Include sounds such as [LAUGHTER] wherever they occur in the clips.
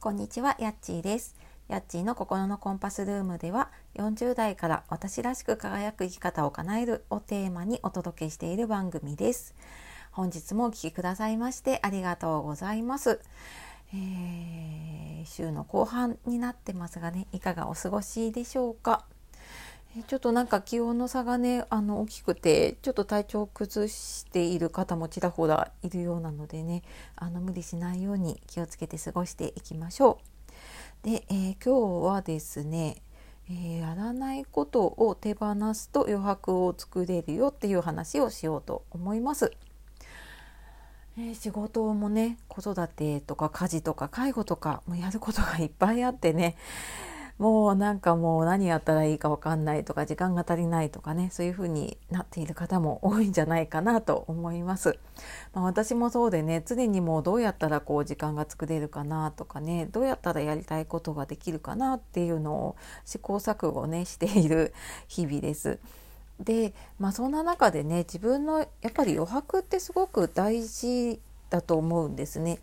こんにちは、やっちーです。やっちーの心のコンパスルームでは、40代から私らしく輝く生き方を叶えるをテーマにお届けしている番組です。本日もお聴きくださいましてありがとうございます。えー、週の後半になってますがね、いかがお過ごしでしょうか？ちょっとなんか気温の差がねあの大きくてちょっと体調を崩している方もちらほらいるようなのでねあの無理しないように気をつけて過ごしていきましょう。で、えー、今日はですね、えー、やらないことを手放すと余白を作れるよっていう話をしようと思います。え、仕事もね子育てとか家事とか介護とかもやることがいっぱいあってねもうなんかもう何やったらいいか分かんないとか時間が足りないとかねそういうふうになっている方も多いんじゃないかなと思います。まあ、私もそうでね常にもうどうやったらこう時間が作れるかなとかねどうやったらやりたいことができるかなっていうのを試行錯誤ねしている日々です。で、まあ、そんな中でね自分のやっぱり余白ってすごく大事だと思うんですね。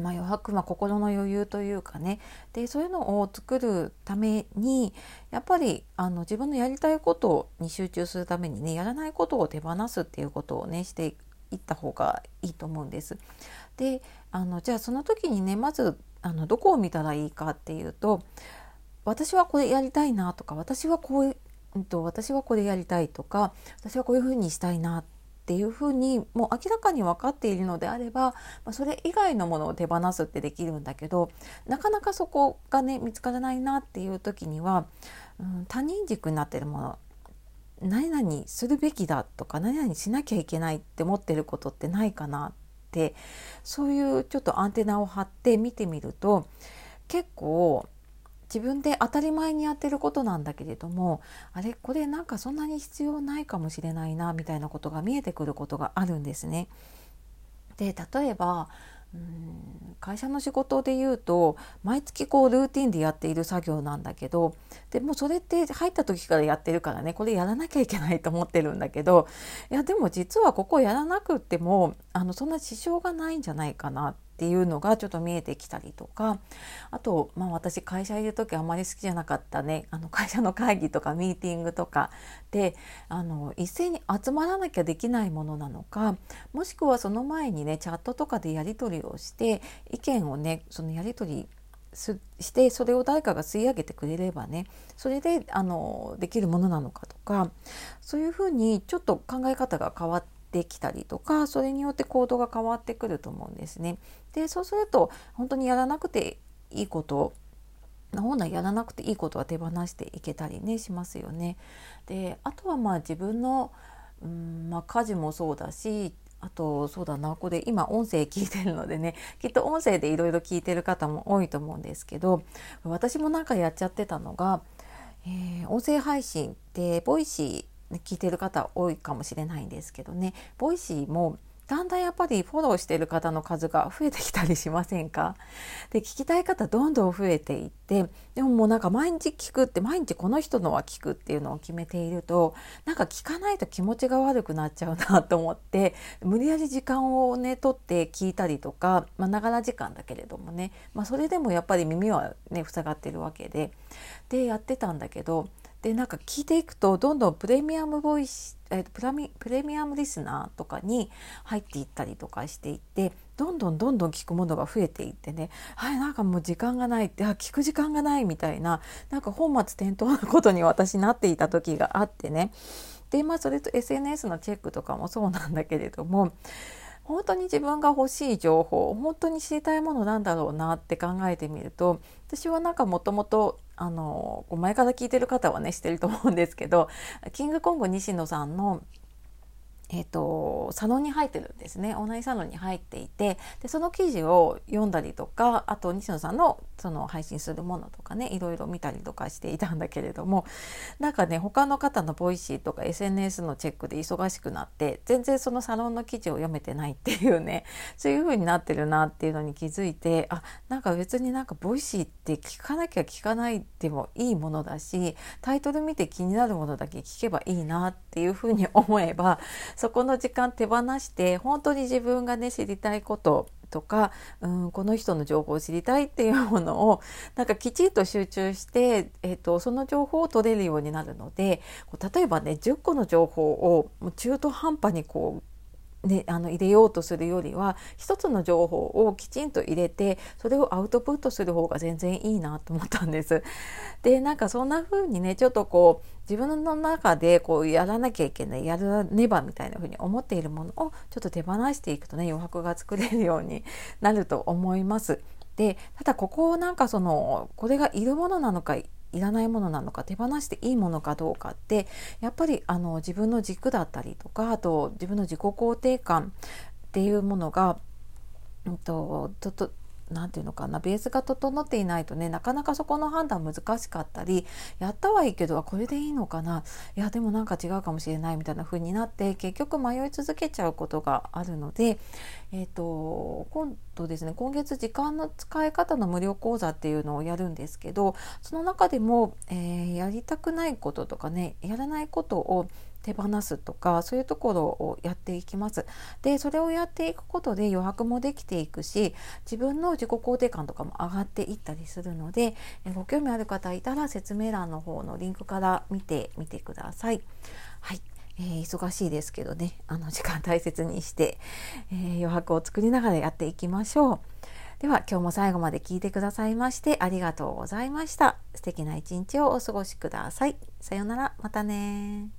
まあ、余白、まあ、心の余裕というかねでそういうのを作るためにやっぱりあの自分のやりたいことに集中するためにねやらないことを手放すっていうことをねしていった方がいいと思うんです。であのじゃあその時にねまずあのどこを見たらいいかっていうと私はこれやりたいなとか私はこう、うん、と私はこれやりたいとか私はこういうふうにしたいなってっていうふうにもう明らかに分かっているのであれば、ま、それ以外のものを手放すってできるんだけどなかなかそこがね見つからないなっていう時には、うん、他人軸になってるもの何々するべきだとか何々しなきゃいけないって思ってることってないかなってそういうちょっとアンテナを張って見てみると結構自分で当たり前にやってることなんだけれどもあれこれなんかそんなに必要ないかもしれないなみたいなことが見えてくることがあるんですね。で例えばうん会社の仕事で言うと毎月こうルーティンでやっている作業なんだけどでもそれって入った時からやってるからねこれやらなきゃいけないと思ってるんだけどいやでも実はここやらなくてもあのそんな支障がないんじゃないかなっていうのがちょっと見えてきたりとかあと、まあ、私会社いる時あまり好きじゃなかったね。あの会社の会議とかミーティングとかであの一斉に集まらなきゃできないものなのかもしくはその前にねチャットとかでやり取りをして意見をねそのやり取りしてそれを誰かが吸い上げてくれればねそれであのできるものなのかとかそういうふうにちょっと考え方が変わってできたりとかそれによって行動が変わってくると思うんですね。でそうすると本当にやらなくていいこと本来やらなくていいことは手放していけたりねしますよね。であとはまあ自分のうんまあ、家事もそうだしあとそうだなこれ今音声聞いてるのでね [LAUGHS] きっと音声でいろいろ聞いてる方も多いと思うんですけど私もなんかやっちゃってたのが、えー、音声配信って Voicy 聞いてる方多いかもしれないんですけどね。 Voicy もだんだんやっぱりフォローしてる方の数が増えてきたりしませんか？[LAUGHS] で聞きたい方どんどん増えていってでももうなんか毎日聞くって毎日この人のは聞くっていうのを決めているとなんか聞かないと気持ちが悪くなっちゃうなと思って無理やり時間をね取って聞いたりとかまあながら時間だけれどもね、まあ、それでもやっぱり耳はね塞がってるわけで。でやってたんだけどでなんか聞いていくとどんどんプレミアムボイス、えー、プラミプレミアムリスナーとかに入っていったりとかしていってどんどんどんどん聞くものが増えていってねはいなんかもう時間がないってあ聞く時間がないみたいななんか本末転倒なことに私なっていた時があってね。でまあそれと SNS のチェックとかもそうなんだけれども本当に自分が欲しい情報本当に知りたいものなんだろうなって考えてみると私はなんかもともとあの前から聞いてる方はね知ってると思うんですけどキングコング西野さんのえーと、サロンに入ってるんですね。オンラインサロンに入っていてでその記事を読んだりとかあと西野さんのその配信するものとかねいろいろ見たりとかしていたんだけれどもなんかね他の方の Voicy とか SNS のチェックで忙しくなって全然そのサロンの記事を読めてないっていうねそういう風になってるなっていうのに気づいてあなんか別になんか Voicy って聞かなきゃ聞かないでもいいものだしタイトル見て気になるものだけ聞けばいいなってていう風に思えばそこの時間手放して本当に自分がね知りたいこととか、うん、この人の情報を知りたいっていうものをなんかきちんと集中して、えーと、その情報を取れるようになるので例えばね10個の情報を中途半端にこうね、あの入れようとするよりは一つの情報をきちんと入れてそれをアウトプットする方が全然いいなと思ったんです。でなんかそんな風にねちょっとこう自分の中でこうやらなきゃいけないやらねばみたいな風に思っているものをちょっと手放していくとね余白が作れるようになると思います。でただここをなんかそのこれがいるものなのかいらないものなのか手放していいものかどうかってやっぱりあの自分の軸だったりとかあと自分の自己肯定感っていうものが、うんと、とと何て言うのかなベースが整っていないとねなかなかそこの判断難しかったりやったはいいけどこれでいいのかな？いやでもなんか違うかもしれないみたいな風になって結局迷い続けちゃうことがあるので、えーと、今度ですね今月時間の使い方の無料講座っていうのをやるんですけどその中でも、えー、やりたくないこととかねやらないことを手放すとかそういうところをやっていきます。でそれをやっていくことで余白もできていくし自分の自己肯定感とかも上がっていったりするのでご興味ある方いたら説明欄の方のリンクから見てみてください。はいえー、忙しいですけどねあの時間大切にして、えー、余白を作りながらやっていきましょう。では今日も最後まで聞いてくださいましてありがとうございました。素敵な一日をお過ごしください。さようなら、またね